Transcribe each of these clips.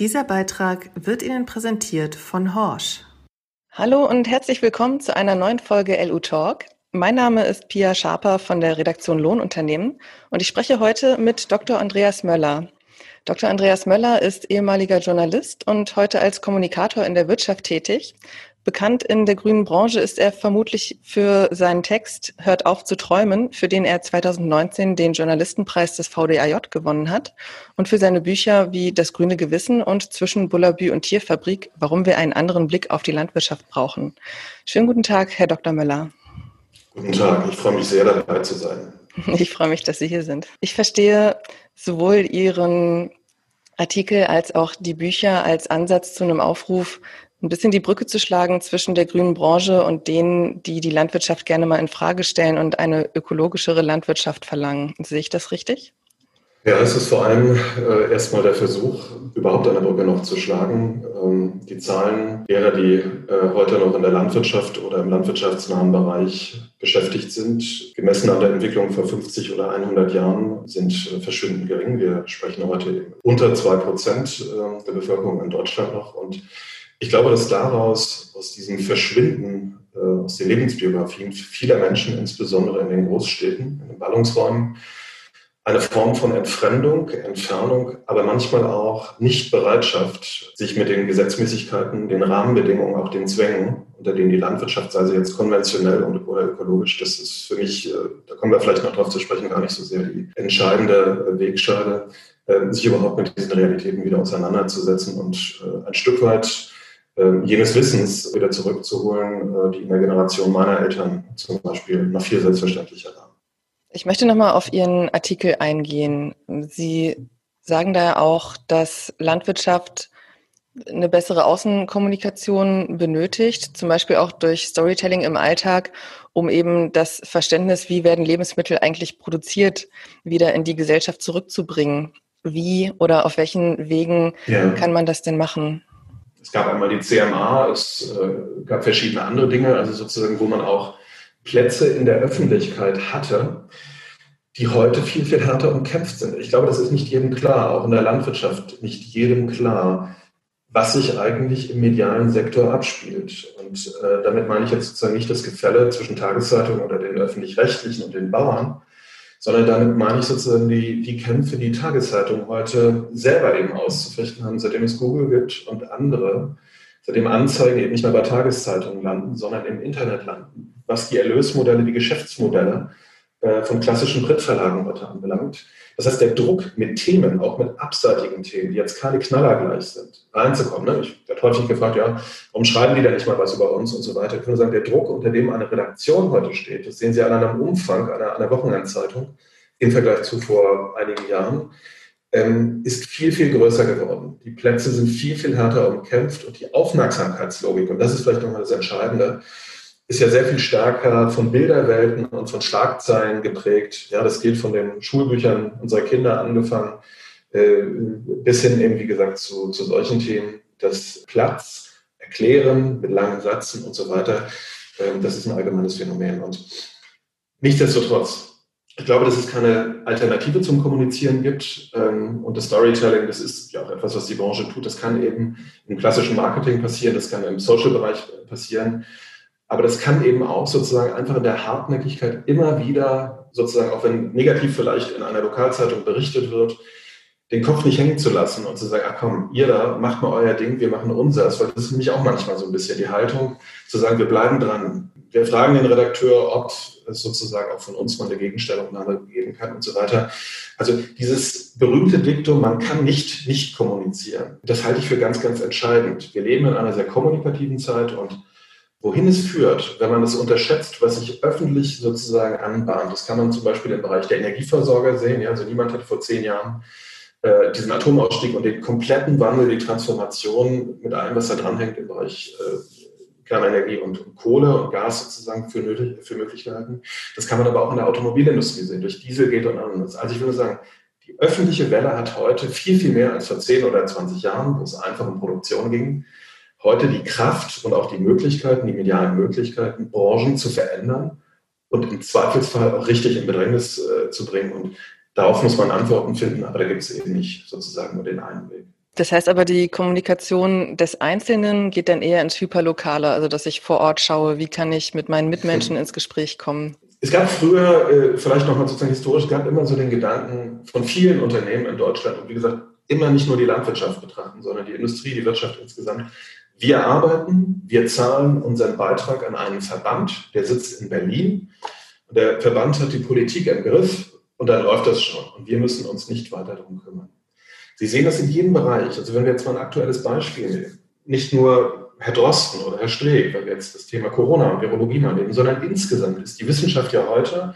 Dieser Beitrag wird Ihnen präsentiert von Horsch. Hallo und herzlich willkommen zu einer neuen Folge LU Talk. Mein Name ist Pia Schaper von der Redaktion Lohnunternehmen und ich spreche heute mit Dr. Andreas Möller. Dr. Andreas Möller ist ehemaliger Journalist und heute als Kommunikator in der Wirtschaft tätig Bekannt in der grünen Branche ist er vermutlich für seinen Text Hört auf zu träumen, für den er 2019 den Journalistenpreis des VDAJ gewonnen hat und für seine Bücher wie Das grüne Gewissen und Zwischen Bullabü und Tierfabrik, warum wir einen anderen Blick auf die Landwirtschaft brauchen. Schönen guten Tag, Herr Dr. Möller. Guten Tag, ich freue mich sehr dabei zu sein. Ich freue mich, dass Sie hier sind. Ich verstehe sowohl Ihren Artikel als auch die Bücher als Ansatz zu einem Aufruf, ein bisschen die Brücke zu schlagen zwischen der grünen Branche und denen, die die Landwirtschaft gerne mal in Frage stellen und eine ökologischere Landwirtschaft verlangen. Sehe ich das richtig? Ja, es ist vor allem äh, erstmal der Versuch, überhaupt eine Brücke noch zu schlagen. Ähm, die Zahlen derer, die äh, heute noch in der Landwirtschaft oder im landwirtschaftsnahen Bereich beschäftigt sind, gemessen an der Entwicklung vor 50 oder 100 Jahren, sind äh, verschwindend gering. Wir sprechen heute unter zwei Prozent äh, der Bevölkerung in Deutschland noch und ich glaube, dass daraus, aus diesem Verschwinden, äh, aus den Lebensbiografien vieler Menschen, insbesondere in den Großstädten, in den Ballungsräumen, eine Form von Entfremdung, Entfernung, aber manchmal auch Nichtbereitschaft, sich mit den Gesetzmäßigkeiten, den Rahmenbedingungen, auch den Zwängen, unter denen die Landwirtschaft, sei sie jetzt konventionell oder ökologisch, das ist für mich, äh, da kommen wir vielleicht noch drauf zu sprechen, gar nicht so sehr die entscheidende Wegscheide, äh, sich überhaupt mit diesen Realitäten wieder auseinanderzusetzen und ein Stück weit ähm, jenes Wissens wieder zurückzuholen, äh, die in der Generation meiner Eltern zum Beispiel noch viel selbstverständlicher war. Ich möchte nochmal auf Ihren Artikel eingehen. Sie sagen da ja auch, dass Landwirtschaft eine bessere Außenkommunikation benötigt, zum Beispiel auch durch Storytelling im Alltag, um eben das Verständnis, wie werden Lebensmittel eigentlich produziert, wieder in die Gesellschaft zurückzubringen. Wie oder auf welchen Wegen ja. kann man das denn machen? Es gab einmal die CMA, es äh, gab verschiedene andere Dinge, also sozusagen, wo man auch Plätze in der Öffentlichkeit hatte, die heute viel, viel härter umkämpft sind. Ich glaube, das ist nicht jedem klar, auch in der Landwirtschaft nicht jedem klar, was sich eigentlich im medialen Sektor abspielt. Und äh, damit meine ich jetzt sozusagen nicht das Gefälle zwischen Tageszeitungen oder den öffentlich-rechtlichen und den Bauern, sondern damit meine ich sozusagen die, die Kämpfe, die Tageszeitungen heute selber eben auszufechten haben, seitdem es Google gibt und andere, seitdem Anzeigen eben nicht mehr bei Tageszeitungen landen, sondern im Internet landen, was die Erlösmodelle, die Geschäftsmodelle äh, von klassischen Drittverlagen heute anbelangt. Das heißt, der Druck mit Themen, auch mit abseitigen Themen, die jetzt keine Knaller gleich sind, reinzukommen. Ne? Ich werde häufig gefragt, ja, warum schreiben die denn nicht mal was über uns und so weiter. Ich würde sagen, der Druck, unter dem eine Redaktion heute steht, das sehen Sie an einem Umfang einer, einer Wochenendzeitung im Vergleich zu vor einigen Jahren, ähm, ist viel, viel größer geworden. Die Plätze sind viel, viel härter umkämpft und die Aufmerksamkeitslogik, und das ist vielleicht nochmal das Entscheidende, ist ja sehr viel stärker von Bilderwelten und von Schlagzeilen geprägt. Ja, das gilt von den Schulbüchern unserer Kinder angefangen, äh, bis hin eben, wie gesagt, zu, zu solchen Themen, das Platz, Erklären mit langen Sätzen und so weiter, äh, das ist ein allgemeines Phänomen. Und nichtsdestotrotz, ich glaube, dass es keine Alternative zum Kommunizieren gibt. Ähm, und das Storytelling, das ist ja auch etwas, was die Branche tut. Das kann eben im klassischen Marketing passieren, das kann im Social-Bereich passieren. Aber das kann eben auch sozusagen einfach in der Hartnäckigkeit immer wieder, sozusagen, auch wenn negativ vielleicht in einer Lokalzeitung berichtet wird, den Kopf nicht hängen zu lassen und zu sagen, ach komm, ihr da, macht mal euer Ding, wir machen unseres. Weil das ist nämlich auch manchmal so ein bisschen die Haltung, zu sagen, wir bleiben dran. Wir fragen den Redakteur, ob es sozusagen auch von uns mal eine Gegenstellungnahme geben kann und so weiter. Also dieses berühmte Diktum, man kann nicht nicht kommunizieren, das halte ich für ganz, ganz entscheidend. Wir leben in einer sehr kommunikativen Zeit und Wohin es führt, wenn man es unterschätzt, was sich öffentlich sozusagen anbahnt, das kann man zum Beispiel im Bereich der Energieversorger sehen. Ja, also niemand hat vor zehn Jahren äh, diesen Atomausstieg und den kompletten Wandel, die Transformation mit allem, was da dranhängt im Bereich äh, Kernenergie und, Kohle und Gas sozusagen für, nötig, für möglich gehalten. Das kann man aber auch in der Automobilindustrie sehen, durch Diesel geht und anderes. Also ich würde sagen, die öffentliche Welle hat heute viel, viel mehr als vor 10 oder 20 Jahren, wo es einfach um Produktion ging, heute die Kraft und auch die Möglichkeiten, die medialen Möglichkeiten, Branchen zu verändern und im Zweifelsfall auch richtig in Bedrängnis äh, zu bringen. Und darauf muss man Antworten finden, aber da gibt es eben nicht sozusagen nur den einen Weg. Das heißt aber, die Kommunikation des Einzelnen geht dann eher ins Hyperlokale, also dass ich vor Ort schaue, wie kann ich mit meinen Mitmenschen ins Gespräch kommen. Es gab früher, äh, vielleicht nochmal sozusagen historisch, gab immer so den Gedanken von vielen Unternehmen in Deutschland und wie gesagt, immer nicht nur die Landwirtschaft betrachten, sondern die Industrie, die Wirtschaft insgesamt. Wir arbeiten, wir zahlen unseren Beitrag an einen Verband, der sitzt in Berlin. Der Verband hat die Politik im Griff und dann läuft das schon. Und wir müssen uns nicht weiter darum kümmern. Sie sehen das in jedem Bereich. Also wenn wir jetzt mal ein aktuelles Beispiel nehmen, nicht nur Herr Drosten oder Herr Streeck, weil wir jetzt das Thema Corona und Virologie mal nehmen, sondern insgesamt ist die Wissenschaft ja heute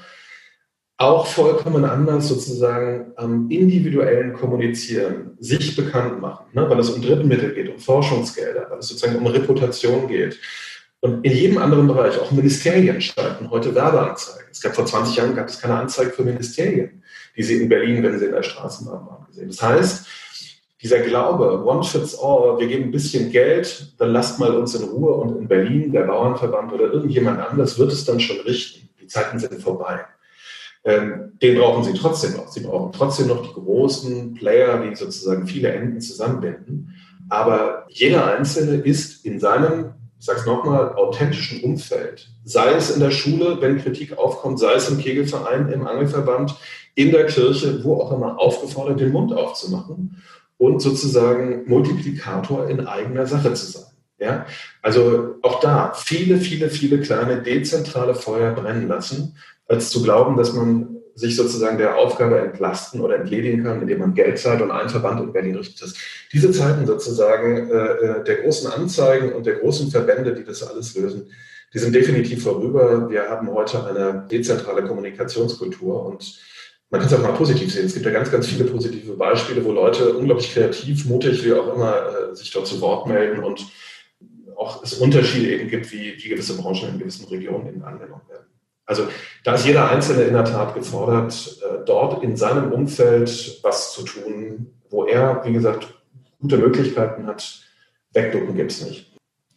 auch vollkommen anders sozusagen am individuellen Kommunizieren, sich bekannt machen, ne? weil es um Drittmittel geht, um Forschungsgelder, weil es sozusagen um Reputation geht. Und in jedem anderen Bereich, auch Ministerien schalten heute Werbeanzeigen. Es gab vor 20 Jahren gab es keine Anzeige für Ministerien, die Sie in Berlin, wenn Sie in der Straßenbahn waren, gesehen. Das heißt, dieser Glaube, one fits all, wir geben ein bisschen Geld, dann lasst mal uns in Ruhe und in Berlin, der Bauernverband oder irgendjemand anders wird es dann schon richten. Die Zeiten sind vorbei. Ähm, den brauchen Sie trotzdem noch. Sie brauchen trotzdem noch die großen Player, die sozusagen viele Enden zusammenbinden. Aber jeder Einzelne ist in seinem ich sage es nochmal, authentischen Umfeld, sei es in der Schule, wenn Kritik aufkommt, sei es im Kegelverein, im Angelverband, in der Kirche, wo auch immer, aufgefordert, den Mund aufzumachen und sozusagen Multiplikator in eigener Sache zu sein. Ja? Also auch da viele, viele, viele kleine dezentrale Feuer brennen lassen, als zu glauben, dass man sich sozusagen der Aufgabe entlasten oder entledigen kann, indem man Geld zahlt und einen Verband in Berlin richtet. Diese Zeiten sozusagen äh, äh, der großen Anzeigen und der großen Verbände, die das alles lösen, die sind definitiv vorüber. Wir haben heute eine dezentrale Kommunikationskultur und man kann es auch mal positiv sehen. Es gibt ja ganz, ganz viele positive Beispiele, wo Leute unglaublich kreativ, mutig, wie auch immer, äh, sich dort zu Wort melden und auch es Unterschiede eben gibt, wie, wie gewisse Branchen in gewissen Regionen eben angenommen werden. Also da ist jeder Einzelne in der Tat gefordert, äh, dort in seinem Umfeld was zu tun, wo er, wie gesagt, gute Möglichkeiten hat. Wegducken gibt es nicht.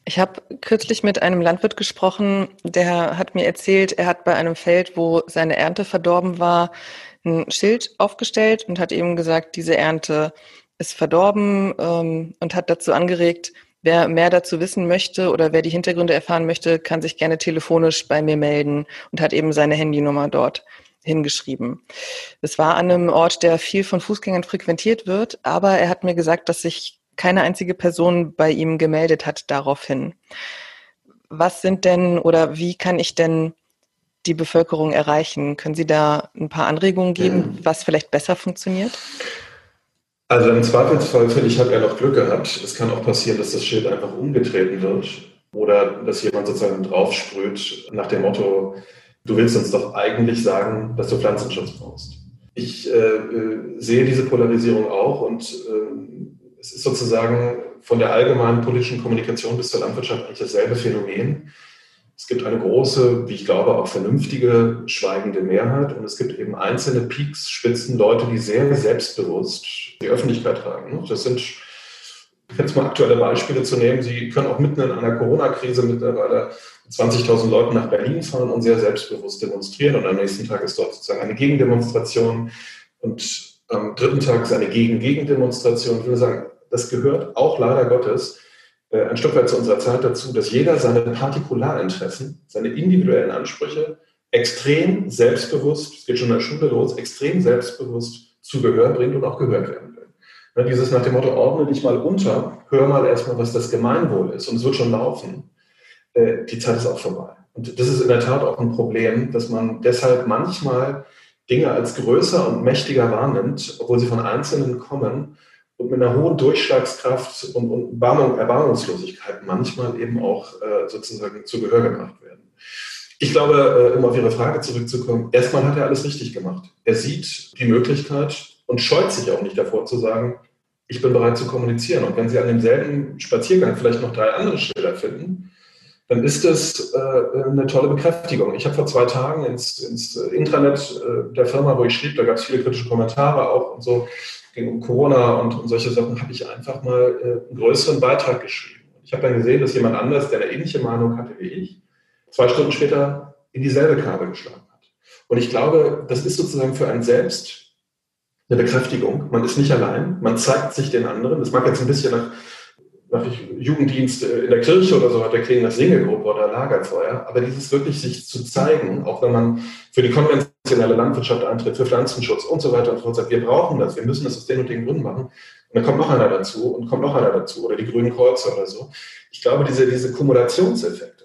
Ich habe kürzlich mit einem Landwirt gesprochen, der hat mir erzählt, er hat bei einem Feld, wo seine Ernte verdorben war, ein Schild aufgestellt und hat eben gesagt, diese Ernte ist verdorben ähm, und hat dazu angeregt, Wer mehr dazu wissen möchte oder wer die Hintergründe erfahren möchte, kann sich gerne telefonisch bei mir melden und hat eben seine Handynummer dort hingeschrieben. Es war an einem Ort, der viel von Fußgängern frequentiert wird, aber er hat mir gesagt, dass sich keine einzige Person bei ihm gemeldet hat daraufhin. Was sind denn oder wie kann ich denn die Bevölkerung erreichen? Können Sie da ein paar Anregungen geben, was vielleicht besser funktioniert? Also im Zweifelsfall finde ich, hat er noch Glück gehabt. Es kann auch passieren, dass das Schild einfach umgetreten wird oder dass jemand sozusagen draufsprüht nach dem Motto, du willst uns doch eigentlich sagen, dass du Pflanzenschutz brauchst. Ich äh, äh sehe diese Polarisierung auch und äh, es ist sozusagen von der allgemeinen politischen Kommunikation bis zur Landwirtschaft eigentlich dasselbe Phänomen. Es gibt eine große, wie ich glaube, auch vernünftige, schweigende Mehrheit und es gibt eben einzelne Peaks, Spitzen, Leute, die sehr selbstbewusst die Öffentlichkeit tragen. Das sind, jetzt mal aktuelle Beispiele zu nehmen, Sie können auch mitten in einer Corona-Krise mittlerweile 20.000 Leuten nach Berlin fahren und sehr selbstbewusst demonstrieren und am nächsten Tag ist dort sozusagen eine Gegendemonstration und am dritten Tag ist eine Gegen-Gegendemonstration. Ich würde sagen, das gehört auch leider Gottes äh, ein Stück weit zu unserer Zeit dazu, dass jeder seine Partikularinteressen, seine individuellen Ansprüche extrem selbstbewusst, es geht schon in der Schule los, extrem selbstbewusst zu Gehör bringt und auch gehört werden. Ne, dieses nach dem Motto, ordne dich mal unter, hör mal erstmal, was das Gemeinwohl ist und es wird schon laufen. Äh, die Zeit ist auch vorbei. Und das ist in der Tat auch ein Problem, dass man deshalb manchmal Dinge als größer und mächtiger wahrnimmt, obwohl sie von Einzelnen kommen und mit einer hohen Durchschlagskraft und, und Warnung, Erbarmungslosigkeit manchmal eben auch äh, sozusagen zu Gehör gemacht werden. Ich glaube, äh, um auf Ihre Frage zurückzukommen, erstmal hat er alles richtig gemacht. Er sieht die Möglichkeit und scheut sich auch nicht davor zu sagen, ich bin bereit zu kommunizieren. Und wenn Sie an demselben Spaziergang vielleicht noch drei andere Schilder finden, dann ist das äh, eine tolle Bekräftigung. Ich habe vor zwei Tagen ins, ins Intranet äh, der Firma, wo ich schrieb, da gab es viele kritische Kommentare auch und so, ging um Corona und, und solche Sachen, habe ich einfach mal äh, einen größeren Beitrag geschrieben. Ich habe dann gesehen, dass jemand anders, der eine ähnliche Meinung hatte wie ich, zwei Stunden später in dieselbe Kabel geschlagen hat. Und ich glaube, das ist sozusagen für einen selbst eine Bekräftigung. Man ist nicht allein. Man zeigt sich den anderen. Das mag jetzt ein bisschen nach, nach Jugenddienst in der Kirche oder so der klingen nach Singegruppe oder Lagerfeuer. Aber dieses wirklich sich zu zeigen, auch wenn man für die konventionelle Landwirtschaft eintritt, für Pflanzenschutz und so weiter und so fort, sagt, wir brauchen das, wir müssen das aus den und den Gründen machen. Und dann kommt noch einer dazu und kommt noch einer dazu oder die grünen Kreuze oder so. Ich glaube, diese, diese Kumulationseffekte,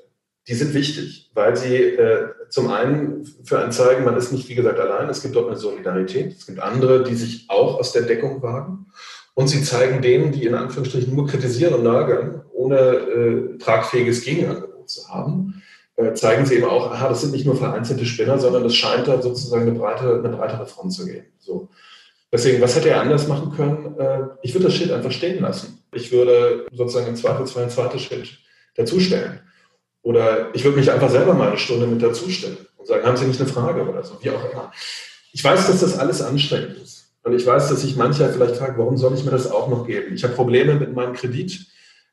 die sind wichtig, weil sie äh, zum einen für einen zeigen, man ist nicht, wie gesagt, allein. Es gibt dort eine Solidarität. Es gibt andere, die sich auch aus der Deckung wagen. Und sie zeigen denen, die in Anführungsstrichen nur kritisieren und nörgeln, ohne äh, tragfähiges Gegenangebot zu haben, äh, zeigen sie eben auch, aha, das sind nicht nur vereinzelte Spinner, sondern es scheint da sozusagen eine, breite, eine breitere Front zu geben. So. Deswegen, was hätte er anders machen können? Äh, ich würde das Schild einfach stehen lassen. Ich würde sozusagen im Zweifelsfall ein zweites Schild dazustellen. Oder ich würde mich einfach selber mal eine Stunde mit dazustellen und sagen, haben Sie nicht eine Frage oder so, wie auch immer. Ich weiß, dass das alles anstrengend ist. Und ich weiß, dass sich mancher vielleicht fragt, warum soll ich mir das auch noch geben? Ich habe Probleme mit meinem Kredit.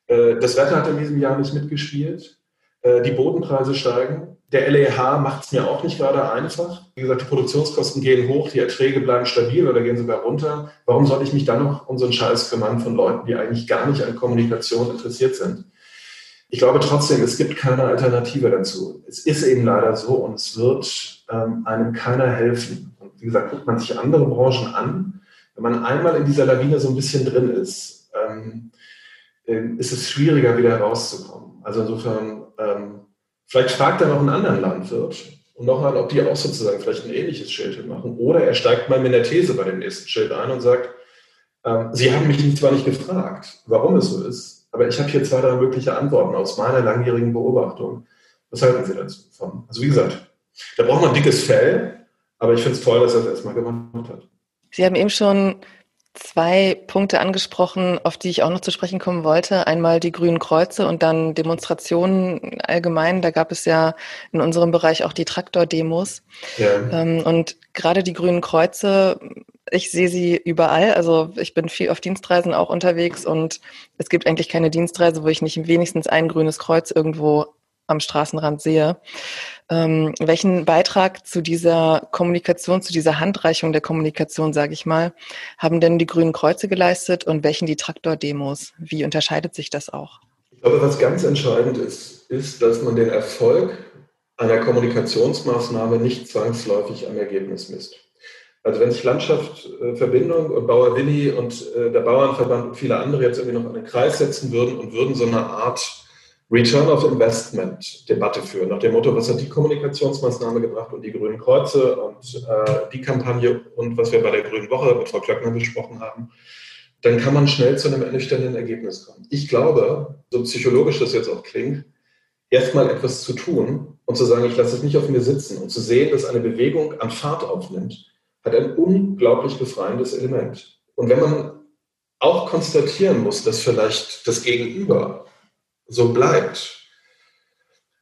Äh, das Wetter hat in diesem Jahr nicht mitgespielt. Äh, die Bodenpreise steigen. Der LEH macht es mir auch nicht gerade einfach. Wie gesagt, die Produktionskosten gehen hoch, die Erträge bleiben stabil oder gehen sogar runter. Warum soll ich mich dann noch um so einen Scheiß kümmern von Leuten, die eigentlich gar nicht an Kommunikation interessiert sind? Ich glaube trotzdem, es gibt keine Alternative dazu. Es ist eben leider so und es wird ähm, einem keiner helfen. Und wie gesagt, guckt man sich andere Branchen an, wenn man einmal in dieser Lawine so ein bisschen drin ist, ähm, ähm ist es schwieriger, wieder rauszukommen. Also insofern, ähm, vielleicht fragt er noch einen anderen Landwirt und nochmal, ob die auch sozusagen vielleicht ein ähnliches Schild machen. Oder er steigt mal mit der These bei dem nächsten Schild ein und sagt, ähm, Sie haben mich zwar nicht gefragt, warum es so ist, aber ich habe hier zwei, drei mögliche Antworten aus meiner langjährigen Beobachtung. Was halten Sie dazu von? Also wie gesagt, da braucht man dickes Fell, aber ich finde es toll, dass er es erstmal gemacht hat. Sie haben eben schon zwei Punkte angesprochen, auf die ich auch noch zu sprechen kommen wollte. Einmal die grünen Kreuze und dann Demonstrationen allgemein. Da gab es ja in unserem Bereich auch die Traktor-Demos. Ja. Ähm, und gerade die grünen Kreuze ich sehe sie überall. Also ich bin viel auf Dienstreisen auch unterwegs und es gibt eigentlich keine Dienstreise, wo ich nicht wenigstens ein grünes Kreuz irgendwo am Straßenrand sehe. Ähm, welchen Beitrag zu dieser Kommunikation, zu dieser Handreichung der Kommunikation, sage ich mal, haben denn die Grünen Kreuze geleistet und welchen die Traktor-Demos? Wie unterscheidet sich das auch? Ich glaube, was ganz entscheidend ist, ist, dass man den Erfolg einer Kommunikationsmaßnahme nicht zwangsläufig am Ergebnis misst. Also wenn sich Landschaft, äh, Verbindung und Bauer Willi und äh, der Bauernverband und viele andere jetzt irgendwie noch den Kreis setzen würden und würden so eine Art Return of Investment Debatte führen, nach dem Motto, was hat die Kommunikationsmaßnahme gebracht und die Grünen Kreuze und äh, die Kampagne und was wir bei der Grünen Woche mit Frau Klöckner besprochen haben, dann kann man schnell zu einem ernüchternden Ergebnis kommen. Ich glaube, so psychologisch das jetzt auch klingt, erstmal etwas zu tun und zu sagen, ich lasse es nicht auf mir sitzen und zu sehen, dass eine Bewegung an Fahrt aufnimmt, hat ein unglaublich befreiendes Element. Und wenn man auch konstatieren muss, dass vielleicht das Gegenüber so bleibt,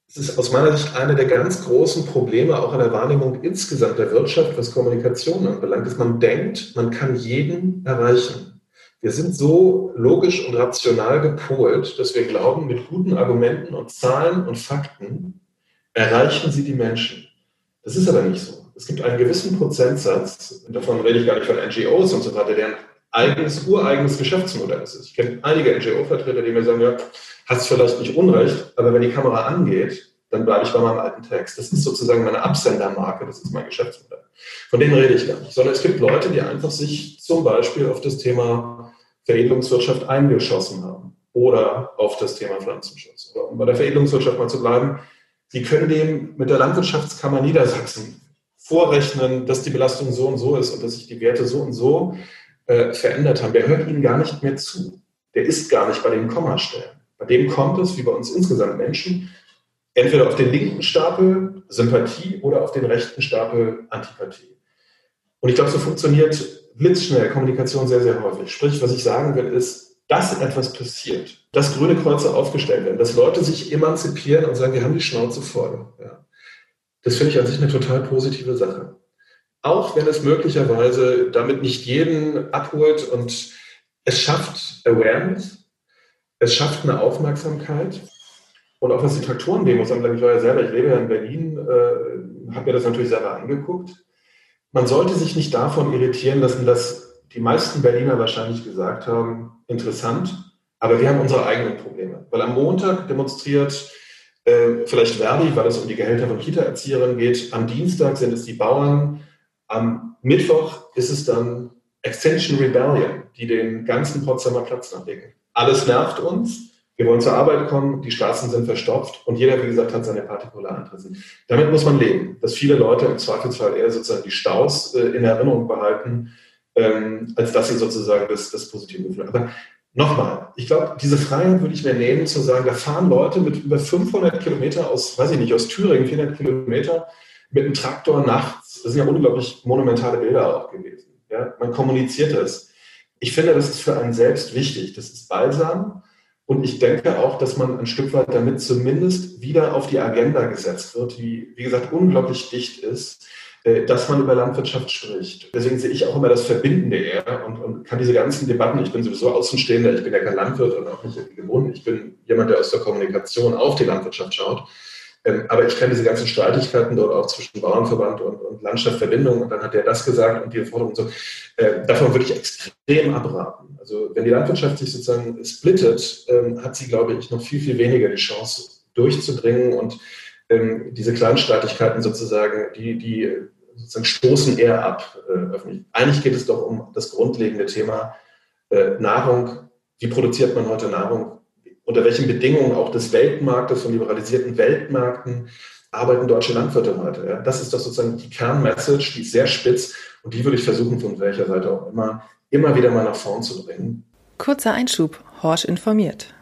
es ist aus meiner Sicht eine der ganz großen Probleme auch in der Wahrnehmung insgesamt der Wirtschaft, was Kommunikation anbelangt, dass man denkt, man kann jeden erreichen. Wir sind so logisch und rational gepolt, dass wir glauben, mit guten Argumenten und Zahlen und Fakten erreichen sie die Menschen. Das ist aber nicht so. Es gibt einen gewissen Prozentsatz, davon rede ich gar nicht von NGOs und so weiter, deren eigenes, ureigenes Geschäftsmodell ist. Ich kenne einige NGO-Vertreter, die mir sagen, ja, hast vielleicht nicht Unrecht, aber wenn die Kamera angeht, dann bleibe ich bei meinem alten Text. Das ist sozusagen meine Absendermarke, das ist mein Geschäftsmodell. Von denen rede ich gar nicht, sondern es gibt Leute, die einfach sich zum Beispiel auf das Thema Veredelungswirtschaft eingeschossen haben oder auf das Thema Pflanzenschutz. um bei der Veredelungswirtschaft mal zu bleiben, Sie können dem mit der Landwirtschaftskammer Niedersachsen vorrechnen, dass die Belastung so und so ist und dass sich die Werte so und so äh, verändert haben, der hört Ihnen gar nicht mehr zu. Der ist gar nicht bei den Kommastellen. Bei dem kommt es, wie bei uns insgesamt Menschen, entweder auf den linken Stapel Sympathie oder auf den rechten Stapel Antipathie. Und ich glaube, so funktioniert blitzschnell Kommunikation sehr, sehr häufig. Sprich, was ich sagen will, ist, dass etwas passiert, dass grüne Kreuze aufgestellt werden, dass Leute sich emanzipieren und sagen, wir haben die Schnauze voll. Ja. Das finde ich an sich eine total positive Sache. Auch wenn es möglicherweise damit nicht jeden abholt und es schafft Awareness, es schafft eine Aufmerksamkeit. Und auch was die Traktorendemos anbelangt, ich war ja selber, ich lebe ja in Berlin, äh, habe mir das natürlich selber angeguckt. man sollte sich nicht davon irritieren lassen, dass die meisten Berliner wahrscheinlich gesagt haben, interessant, aber wir haben unsere eigenen Probleme. Weil am Montag demonstriert äh, vielleicht Verdi, weil es um die Gehälter von Kita-Erzieherinnen geht. Am Dienstag sind es die Bauern. Am Mittwoch ist es dann Extension Rebellion, die den ganzen Potsdamer Platz nachlegen. Alles nervt uns. Wir wollen zur Arbeit kommen, die Straßen sind verstopft und jeder, wie gesagt, hat seine Partikularinteressen. Damit muss man leben, dass viele Leute im Zweifelsfall eher sozusagen die Staus äh, in Erinnerung behalten, ähm, als dass sie sozusagen das, das positive Gefühl Aber nochmal, ich glaube, diese Freiheit würde ich mir nehmen, zu sagen, da fahren Leute mit über 500 Kilometer aus, weiß ich nicht, aus Thüringen, 400 Kilometer mit einem Traktor nachts. Das sind ja unglaublich monumentale Bilder auch gewesen. Ja? Man kommuniziert das. Ich finde, das ist für einen selbst wichtig. Das ist balsam. Und ich denke auch, dass man ein Stück weit damit zumindest wieder auf die Agenda gesetzt wird, die, wie gesagt, unglaublich dicht ist, äh, dass man über Landwirtschaft spricht. Deswegen sehe ich auch immer das Verbindende eher und, und kann diese ganzen Debatten, ich bin sowieso Außenstehender, ich bin ja kein Landwirt und auch nicht gebunden, ich bin jemand, der aus der Kommunikation auf die Landwirtschaft schaut. Ähm, aber ich kenne diese ganzen Streitigkeiten dort auch zwischen Bauernverband und, und Landschaftsverbindung und dann hat er das gesagt und die Forderung und so. Äh, davon würde ich extrem abraten. Also wenn die Landwirtschaft sich sozusagen splittet, ähm, hat sie, glaube ich, noch viel, viel weniger die Chance durchzudringen und ähm, diese Kleinstreitigkeiten sozusagen, die, die sozusagen stoßen eher ab äh, öffentlich. Eigentlich geht es doch um das grundlegende Thema äh, Nahrung. Wie produziert man heute Nahrung? Unter welchen Bedingungen auch des Weltmarktes, von liberalisierten Weltmärkten arbeiten deutsche Landwirte heute. Ja? Das ist doch sozusagen die Kernmessage, die ist sehr spitz und die würde ich versuchen, von welcher Seite auch immer, immer wieder mal nach vorn zu bringen. Kurzer Einschub, Horsch informiert.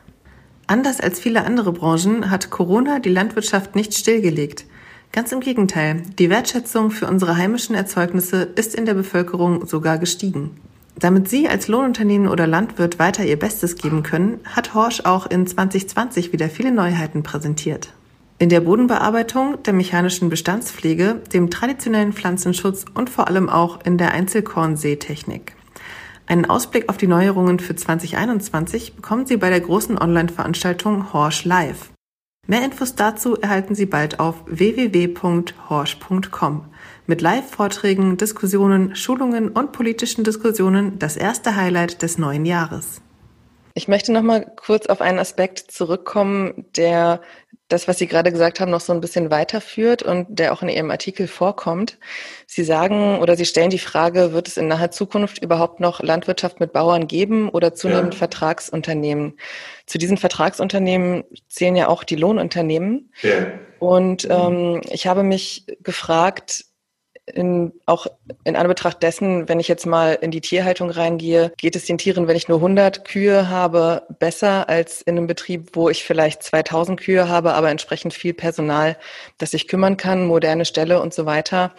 Anders als viele andere Branchen hat Corona die Landwirtschaft nicht stillgelegt. Ganz im Gegenteil, die Wertschätzung für unsere heimischen Erzeugnisse ist in der Bevölkerung sogar gestiegen. Damit Sie als Lohnunternehmen oder Landwirt weiter Ihr Bestes geben können, hat Horsch auch in 2020 wieder viele Neuheiten präsentiert. In der Bodenbearbeitung, der mechanischen Bestandspflege, dem traditionellen Pflanzenschutz und vor allem auch in der Einzelkornseetechnik. Einen Ausblick auf die Neuerungen für 2021 bekommen Sie bei der großen Online-Veranstaltung Horsch Live. Mehr Infos dazu erhalten Sie bald auf www.horsch.com mit Live-Vorträgen, Diskussionen, Schulungen und politischen Diskussionen das erste Highlight des neuen Jahres. Ich möchte noch mal kurz auf einen Aspekt zurückkommen, der das, was Sie gerade gesagt haben, noch so ein bisschen weiterführt und der auch in Ihrem Artikel vorkommt. Sie sagen oder Sie stellen die Frage, wird es in naher Zukunft überhaupt noch Landwirtschaft mit Bauern geben oder zunehmend ja. Vertragsunternehmen? Zu diesen Vertragsunternehmen zählen ja auch die Lohnunternehmen. Ja. Und ähm, ich habe mich gefragt, in, auch in Anbetracht dessen, wenn ich jetzt mal in die Tierhaltung reingehe, geht es den Tieren, wenn ich nur 100 Kühe habe, besser als in einem Betrieb, wo ich vielleicht 2000 Kühe habe, aber entsprechend viel Personal, das sich kümmern kann, moderne Ställe und so weiter.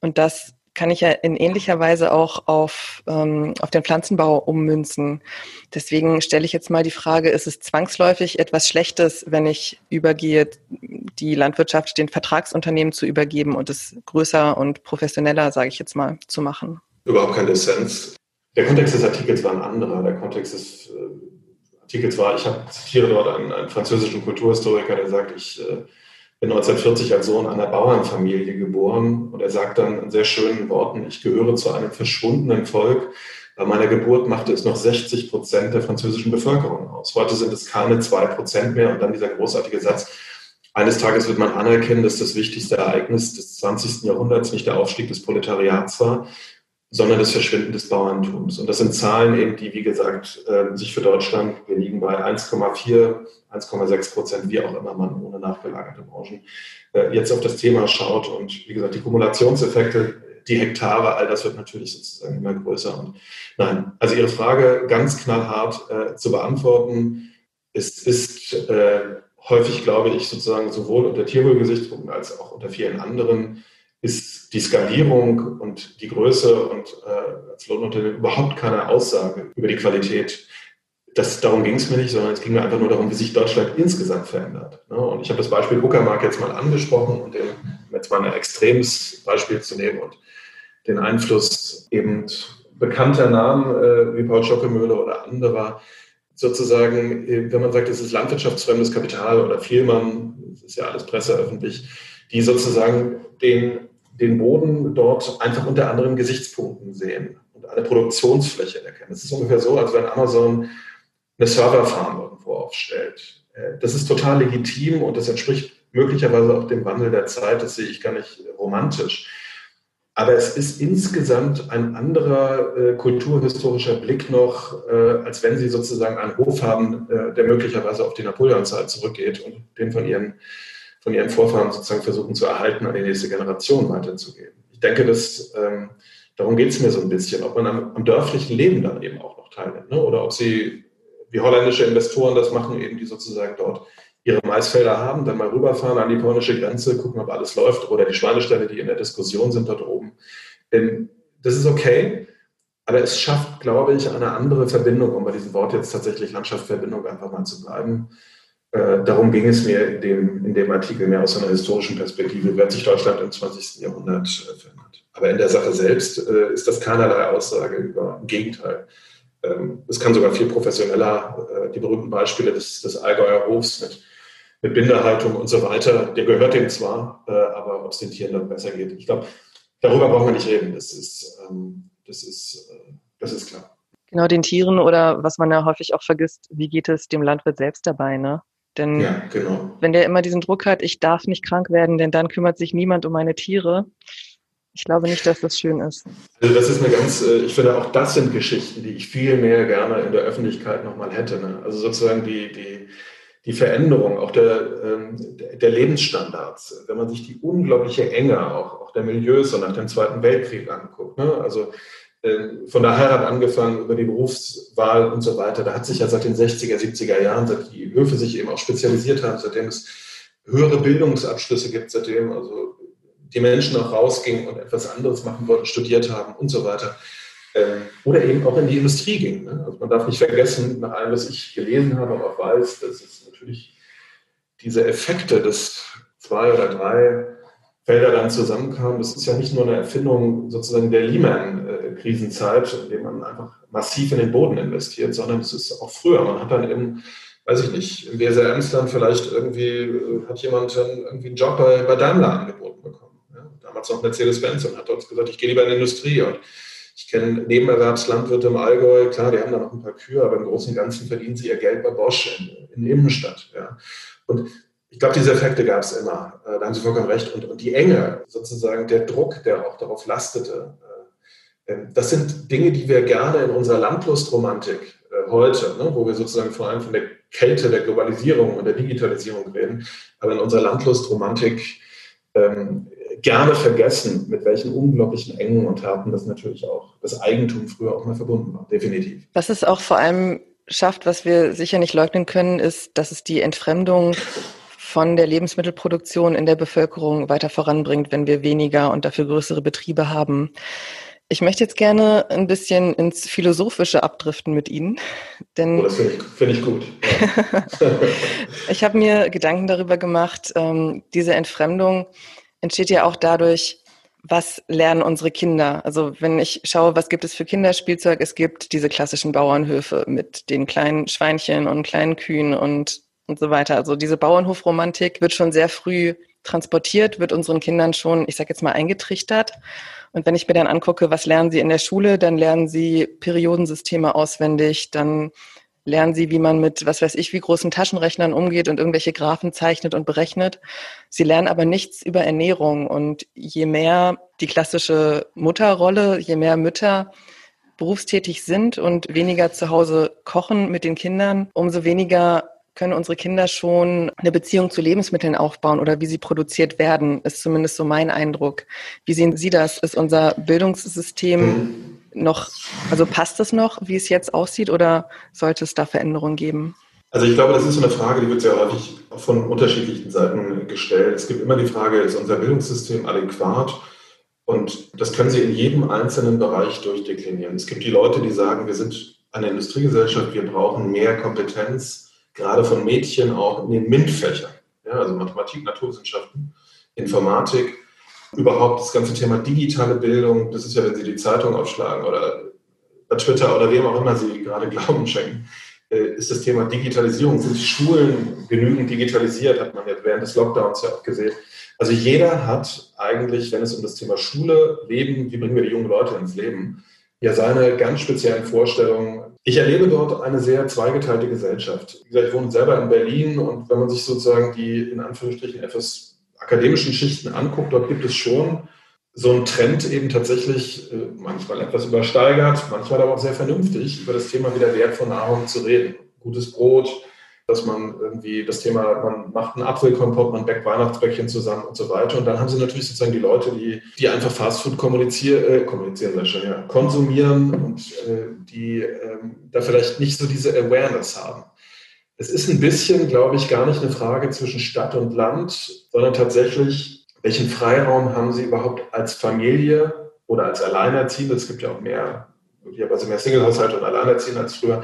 Und das kann ich ja in ähnlicher Weise auch auf, ähm, auf den Pflanzenbau ummünzen. Deswegen stelle ich jetzt mal die Frage, ist es zwangsläufig etwas Schlechtes, wenn ich übergehe, die Landwirtschaft den Vertragsunternehmen zu übergeben und es größer und professioneller, sage ich jetzt mal, zu machen? Überhaupt kein Dissens. Der Kontext des Artikels war ein anderer. Der Kontext des äh, Artikels war, ich hab, zitiere dort einen, einen französischen Kulturhistoriker, der sagt, ich äh, bin 1940 als Sohn einer Bauernfamilie geboren und er sagt dann in sehr schönen Worten, ich gehöre zu einem verschwundenen Volk. Bei meiner Geburt machte es noch 60 Prozent der französischen Bevölkerung aus. Heute sind es keine zwei Prozent mehr und dann dieser großartige Satz, eines Tages wird man anerkennen, dass das wichtigste Ereignis des 20. Jahrhunderts nicht der Aufstieg des Proletariats war, sondern das Verschwinden des Bauerntums. Und das sind Zahlen eben, die, wie gesagt, ähm, sich für Deutschland, wir liegen bei 1,4, 1,6 Prozent, wie auch immer man ohne nachgelagerte Branchen äh, jetzt auf das Thema schaut. Und wie gesagt, die Kumulationseffekte, die Hektare, all das wird natürlich sozusagen immer größer. Und nein, also Ihre Frage ganz knallhart äh, zu beantworten. Es ist äh, häufig, glaube ich, sozusagen sowohl unter Tierwohlgesichtspunkten als auch unter vielen anderen ist die Skalierung und die Größe und äh, als Lohnunternehmen überhaupt keine Aussage über die Qualität. Das, darum ging es mir nicht, sondern es ging mir einfach nur darum, wie sich Deutschland insgesamt verändert. Ne? Und ich habe das Beispiel Uckermark jetzt mal angesprochen und den, jetzt mal ein extremes Beispiel zu nehmen und den Einfluss eben bekannter Namen äh, wie Paul Schockemöhle oder anderer sozusagen, äh, wenn man sagt, es ist landwirtschaftsfremdes Kapital oder Vielmann, das ist ja alles presseöffentlich, die sozusagen den den Boden dort einfach unter anderen Gesichtspunkten sehen und eine Produktionsfläche erkennen. Es ist ungefähr so, als wenn Amazon eine Serverfarm irgendwo aufstellt. Äh, das ist total legitim und das entspricht möglicherweise auch dem Wandel der Zeit. Das sehe ich gar nicht romantisch. Aber es ist insgesamt ein anderer äh, kulturhistorischer Blick noch, äh, als wenn Sie sozusagen einen Hof haben, äh, der möglicherweise auf die Napoleonzeit zurückgeht und den von Ihren, von Ihren Vorfahren sozusagen versuchen zu erhalten, an die nächste Generation weiterzugeben. Ich denke, dass, ähm, darum geht es mir so ein bisschen, ob man am, am, dörflichen Leben dann eben auch noch teilnimmt ne? oder ob Sie, wie holländische Investoren das machen, eben die sozusagen dort ihre Maisfelder haben, dann mal rüberfahren an die polnische Grenze, gucken, ob alles läuft oder die Schweineställe, die in der Diskussion sind dort oben. Das ist okay, aber es schafft, glaube ich, eine andere Verbindung, um bei diesem Wort jetzt tatsächlich Landschaftsverbindung einfach mal zu bleiben. Äh, darum ging es mir in dem, in dem Artikel mehr aus einer historischen Perspektive, wie hat sich Deutschland im 20. Jahrhundert äh, verändert. Aber in der Sache selbst äh, ist das keinerlei Aussage über, im Gegenteil. Ähm, es kann sogar viel professioneller, die berühmten Beispiele des, des Allgäuer Hofs mit mit Binderhaltung und so weiter, der gehört dem zwar, äh, aber ob es den Tieren dann besser geht. Ich glaube, darüber brauchen wir nicht reden. Das ist, ähm, das ist, äh, das ist klar. Genau, den Tieren oder was man ja häufig auch vergisst, wie geht es dem Landwirt selbst dabei, ne? Denn ja, genau. wenn der immer diesen Druck hat, ich darf nicht krank werden, denn dann kümmert sich niemand um meine Tiere. Ich glaube nicht, dass das schön ist. Also das ist eine ganz, äh, ich finde auch das sind Geschichten, die ich viel mehr gerne in der Öffentlichkeit nochmal hätte. Ne? Also sozusagen die, die, die Veränderung auch der, ähm, der Lebensstandards, wenn man sich die unglaubliche Enge auch, auch der Milieus so nach dem Zweiten Weltkrieg anguckt. Ne? Also von der Heirat angefangen über die Berufswahl und so weiter. Da hat sich ja seit den 60er, 70er Jahren, seit die Höfe sich eben auch spezialisiert haben, seitdem es höhere Bildungsabschlüsse gibt, seitdem also die Menschen auch rausgingen und etwas anderes machen wollten, studiert haben und so weiter ähm, oder eben auch in die Industrie ging. Ne? Also man darf nicht vergessen, nach allem, was ich gelesen habe, aber auch weiß, dass es natürlich diese Effekte des zwei oder drei Felder dann zusammenkamen. Das ist ja nicht nur eine Erfindung sozusagen der Lehman-Krisenzeit, in der man einfach massiv in den Boden investiert, sondern es ist auch früher. Man hat dann im, weiß ich nicht, im WSR Emsland vielleicht irgendwie, äh, hat jemand dann irgendwie einen Job bei, bei Daimler angeboten bekommen. Ja? Damals noch Mercedes-Benz und hat uns gesagt, ich gehe lieber in die Industrie. Und ich kenne Nebenerwerbslandwirte im Allgäu, klar, die haben da noch ein paar Kühe, aber im Großen und Ganzen verdienen sie ihr Geld bei Bosch in, in Innenstadt. Ja. Und ich glaube, diese Effekte gab es immer. Äh, da haben Sie vollkommen recht. Und, und, die Enge, sozusagen der Druck, der auch darauf lastete, äh, ähm, das sind Dinge, die wir gerne in unserer Landlustromantik äh, heute, ne, wo wir sozusagen vor allem von der Kälte der Globalisierung und der Digitalisierung reden, aber in unserer Landlustromantik ähm, gerne vergessen, mit welchen unglaublichen Engen und Härten das natürlich auch das Eigentum früher auch mal verbunden war, definitiv. Was es auch vor allem schafft, was wir sicher nicht leugnen können, ist, dass es die Entfremdung von der Lebensmittelproduktion in der Bevölkerung weiter voranbringt, wenn wir weniger und dafür größere Betriebe haben. Ich möchte jetzt gerne ein bisschen ins Philosophische abdriften mit Ihnen. Denn oh, das finde ich, find ich, gut. ich habe mir Gedanken darüber gemacht, ähm, diese Entfremdung entsteht ja auch dadurch, was lernen unsere Kinder? Also wenn ich schaue, was gibt es für Kinderspielzeug? Es gibt diese klassischen Bauernhöfe mit den kleinen Schweinchen und kleinen Kühen und, und so weiter. Also diese Bauernhofromantik wird schon sehr früh transportiert, wird unseren Kindern schon, ich sage jetzt mal, eingetrichtert. Und wenn ich mir dann angucke, was lernen sie in der Schule, dann lernen sie Periodensysteme auswendig, dann lernen sie, wie man mit, was weiß ich, wie großen Taschenrechnern umgeht und irgendwelche Graphen zeichnet und berechnet. Sie lernen aber nichts über Ernährung. Und je mehr die klassische Mutterrolle, je mehr Mütter berufstätig sind und weniger zu Hause kochen mit den Kindern, umso weniger können unsere Kinder schon eine Beziehung zu Lebensmitteln aufbauen oder wie sie produziert werden, ist zumindest so mein Eindruck. Wie sehen Sie das? Ist unser Bildungssystem mhm noch, also passt es noch, wie es jetzt aussieht, oder sollte es da Veränderungen geben? Also ich glaube, das ist so eine Frage, die wird sehr häufig von unterschiedlichen Seiten gestellt. Es gibt immer die Frage, ist unser Bildungssystem adäquat? Und das können Sie in jedem einzelnen Bereich durchdeklinieren. Es gibt die Leute, die sagen, wir sind eine Industriegesellschaft, wir brauchen mehr Kompetenz, gerade von Mädchen auch in den MINT-Fächern, ja, also Mathematik, Naturwissenschaften, Informatik überhaupt das ganze Thema digitale Bildung, das ist ja, wenn Sie die Zeitung aufschlagen oder bei Twitter oder wem auch immer Sie gerade Glauben schenken, äh, ist das Thema Digitalisierung. Sind die Schulen genügend digitalisiert, hat man jetzt während des Lockdowns ja auch gesehen. Also jeder hat eigentlich, wenn es um das Thema Schule, Leben, wie bringen wir die jungen Leute ins Leben, ja seine ganz speziellen Vorstellungen. Ich erlebe dort eine sehr zweigeteilte Gesellschaft. Wie gesagt, ich wohne selber in Berlin und wenn man sich sozusagen die in Anführungsstrichen etwas akademischen Schichten anguckt, dort gibt es schon so einen Trend eben tatsächlich äh, manchmal etwas übersteigert, manchmal aber auch sehr vernünftig über das Thema wieder Wert von Nahrung zu reden. Gutes Brot, dass man irgendwie das Thema, man macht einen Apfelkompott, man backt Weihnachtsbäckchen zusammen und so weiter. Und dann haben sie natürlich sozusagen die Leute, die, die einfach Fastfood kommunizieren, äh, kommunizieren sehr schön, ja, konsumieren und äh, die äh, da vielleicht nicht so diese Awareness haben. Es ist ein bisschen, glaube ich, gar nicht eine Frage zwischen Stadt und Land, sondern tatsächlich, welchen Freiraum haben Sie überhaupt als Familie oder als Alleinerziehende? Es gibt ja auch mehr, möglicherweise mehr Single-Haushalte und Alleinerziehende als früher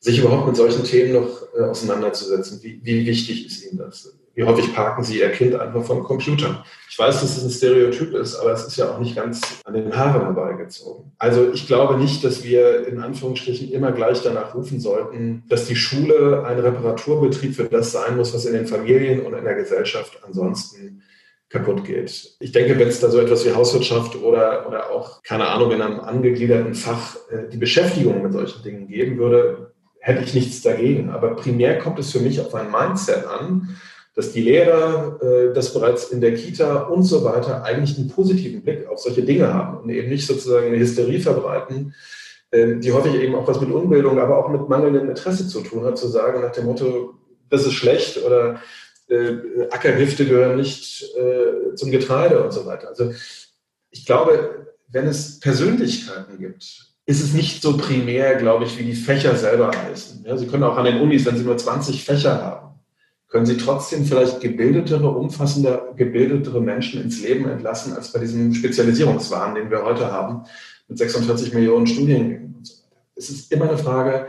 sich überhaupt mit solchen Themen noch äh, auseinanderzusetzen. Wie, wie wichtig ist Ihnen das? Wie häufig parken Sie Ihr Kind einfach vom Computer? Ich weiß, dass es ein Stereotyp ist, aber es ist ja auch nicht ganz an den Haaren herbeigezogen. Also ich glaube nicht, dass wir in Anführungsstrichen immer gleich danach rufen sollten, dass die Schule ein Reparaturbetrieb für das sein muss, was in den Familien und in der Gesellschaft ansonsten kaputt geht. Ich denke, wenn es da so etwas wie Hauswirtschaft oder, oder auch, keine Ahnung, in einem angegliederten Fach äh, die Beschäftigung mit solchen Dingen geben würde, hätte ich nichts dagegen. Aber primär kommt es für mich auf ein Mindset an, dass die Lehrer äh, das bereits in der Kita und so weiter eigentlich einen positiven Blick auf solche Dinge haben und eben nicht sozusagen eine Hysterie verbreiten, äh, die häufig eben auch was mit Unbildung, aber auch mit mangelndem Interesse zu tun hat, zu sagen nach dem Motto, das ist schlecht oder äh, Ackergifte gehören nicht äh, zum Getreide und so weiter. Also ich glaube, wenn es Persönlichkeiten gibt, ist es nicht so primär, glaube ich, wie die Fächer selber heißen. Ja, Sie können auch an den Unis, wenn Sie nur 20 Fächer haben, können Sie trotzdem vielleicht gebildetere, umfassender, gebildetere Menschen ins Leben entlassen, als bei diesem Spezialisierungswahn, den wir heute haben, mit 46 Millionen Studiengängen und so weiter. Es ist immer eine Frage,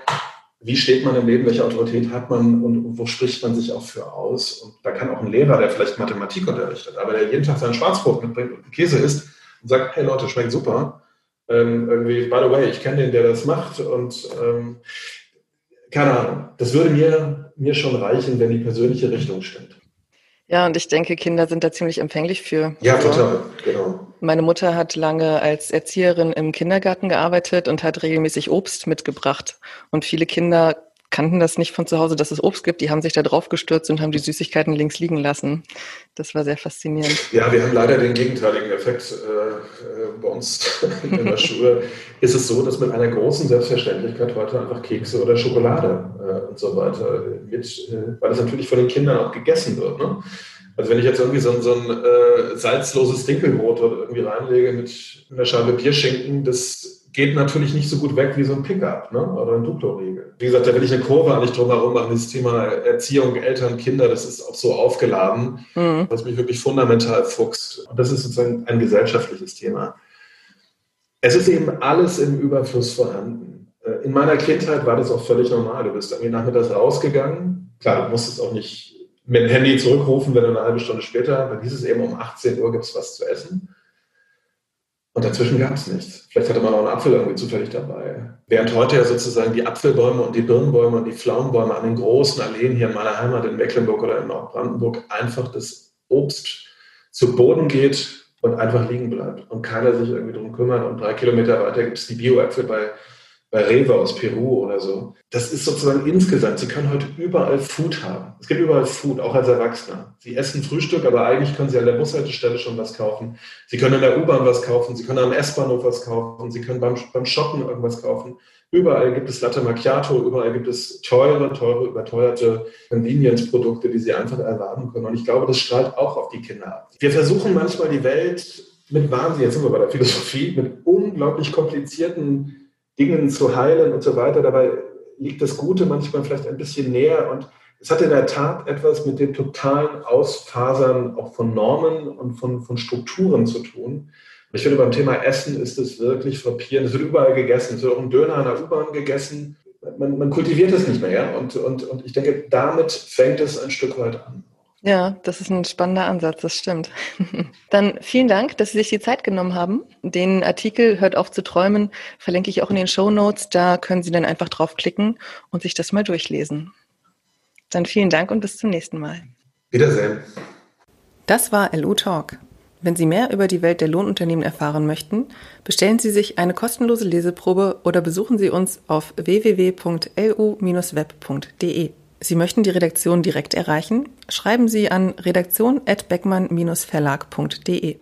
wie steht man im Leben, welche Autorität hat man und wo spricht man sich auch für aus? Und da kann auch ein Lehrer, der vielleicht Mathematik unterrichtet, aber der jeden Tag sein Schwarzbrot mitbringt und Käse isst und sagt, hey Leute, schmeckt super, ähm, irgendwie, by the way, ich kenne den, der das macht und ähm, keine Ahnung. Das würde mir, mir schon reichen, wenn die persönliche Richtung stimmt. Ja, und ich denke, Kinder sind da ziemlich empfänglich für. Ja, also, total, genau. Meine Mutter hat lange als Erzieherin im Kindergarten gearbeitet und hat regelmäßig Obst mitgebracht. Und viele Kinder kannten das nicht von zu Hause, dass es Obst gibt. Die haben sich da drauf gestürzt und haben die Süßigkeiten links liegen lassen. Das war sehr faszinierend. Ja, wir haben leider den gegenteiligen Effekt äh, bei uns in der Schule. Ist es so, dass mit einer großen Selbstverständlichkeit heute einfach Kekse oder Schokolade äh, und so weiter mit, äh, weil es natürlich von den Kindern auch gegessen wird. Ne? Also wenn ich jetzt irgendwie so, so ein äh, salzloses Dinkelbrot irgendwie reinlege mit einer Scheibe Bierschinken, das geht natürlich nicht so gut weg wie so ein Pickup ne? oder ein Duplo-Riegel. Wie gesagt, da will ich eine Kurve eigentlich drum herum machen. Dieses Thema Erziehung, Eltern, Kinder, das ist auch so aufgeladen, mhm. was mich wirklich fundamental fuchst. Und das ist sozusagen ein gesellschaftliches Thema. Es ist eben alles im Überfluss vorhanden. Äh, in meiner Kindheit war das auch völlig normal. Du bist irgendwie nachmittags rausgegangen. Klar, du musstest auch nicht mit dem Handy zurückrufen, wenn du eine halbe Stunde später, dann hieß es eben um 18 Uhr gibt es was zu essen. Und dazwischen gab es nichts. Vielleicht hatte man auch einen Apfel irgendwie zufällig dabei. Während heute ja sozusagen die Apfelbäume und die Birnbäume und die Pflaumenbäume an den großen Alleen hier in meiner Heimat in Mecklenburg oder in Nordbrandenburg einfach das Obst zu Boden geht und einfach liegen bleibt und keiner sich irgendwie drum kümmert. Und drei Kilometer weiter gibt es die Bioäpfel bei bei Rewe aus Peru oder so. Das ist sozusagen insgesamt, Sie können heute überall Food haben. Es gibt überall Food, auch als Erwachsener. Sie essen Frühstück, aber eigentlich können Sie an der Bushaltestelle schon was kaufen. Sie können an der U-Bahn was kaufen, Sie können am S-Bahnhof was kaufen, Sie können beim, beim Shoppen irgendwas kaufen. Überall gibt es Latte Macchiato, überall gibt es teure, teure, überteuerte Convenience-Produkte, die Sie einfach erwarten können. Und ich glaube, das strahlt auch auf die Kinder ab. Wir versuchen manchmal die Welt mit Wahnsinn, jetzt sind wir bei der Philosophie, mit unglaublich komplizierten Dingen zu heilen und so weiter. Dabei liegt das Gute manchmal vielleicht ein bisschen näher und es hat in der Tat etwas mit dem totalen Ausfasern auch von Normen und von, von Strukturen zu tun. Ich finde, beim Thema Essen ist es wirklich frappierend. Es wird überall gegessen. Es wird auch ein Döner in der U-Bahn gegessen. Man, man kultiviert es nicht mehr. Ja? Und, und, und ich denke, damit fängt es ein Stück weit an. Ja, das ist ein spannender Ansatz, das stimmt. Dann vielen Dank, dass Sie sich die Zeit genommen haben. Den Artikel Hört auf zu träumen verlinke ich auch in den Show Notes. Da können Sie dann einfach draufklicken und sich das mal durchlesen. Dann vielen Dank und bis zum nächsten Mal. Wiedersehen. Das war LU Talk. Wenn Sie mehr über die Welt der Lohnunternehmen erfahren möchten, bestellen Sie sich eine kostenlose Leseprobe oder besuchen Sie uns auf www.lu-web.de. Sie möchten die Redaktion direkt erreichen? Schreiben Sie an redaktion@beckmann-verlag.de.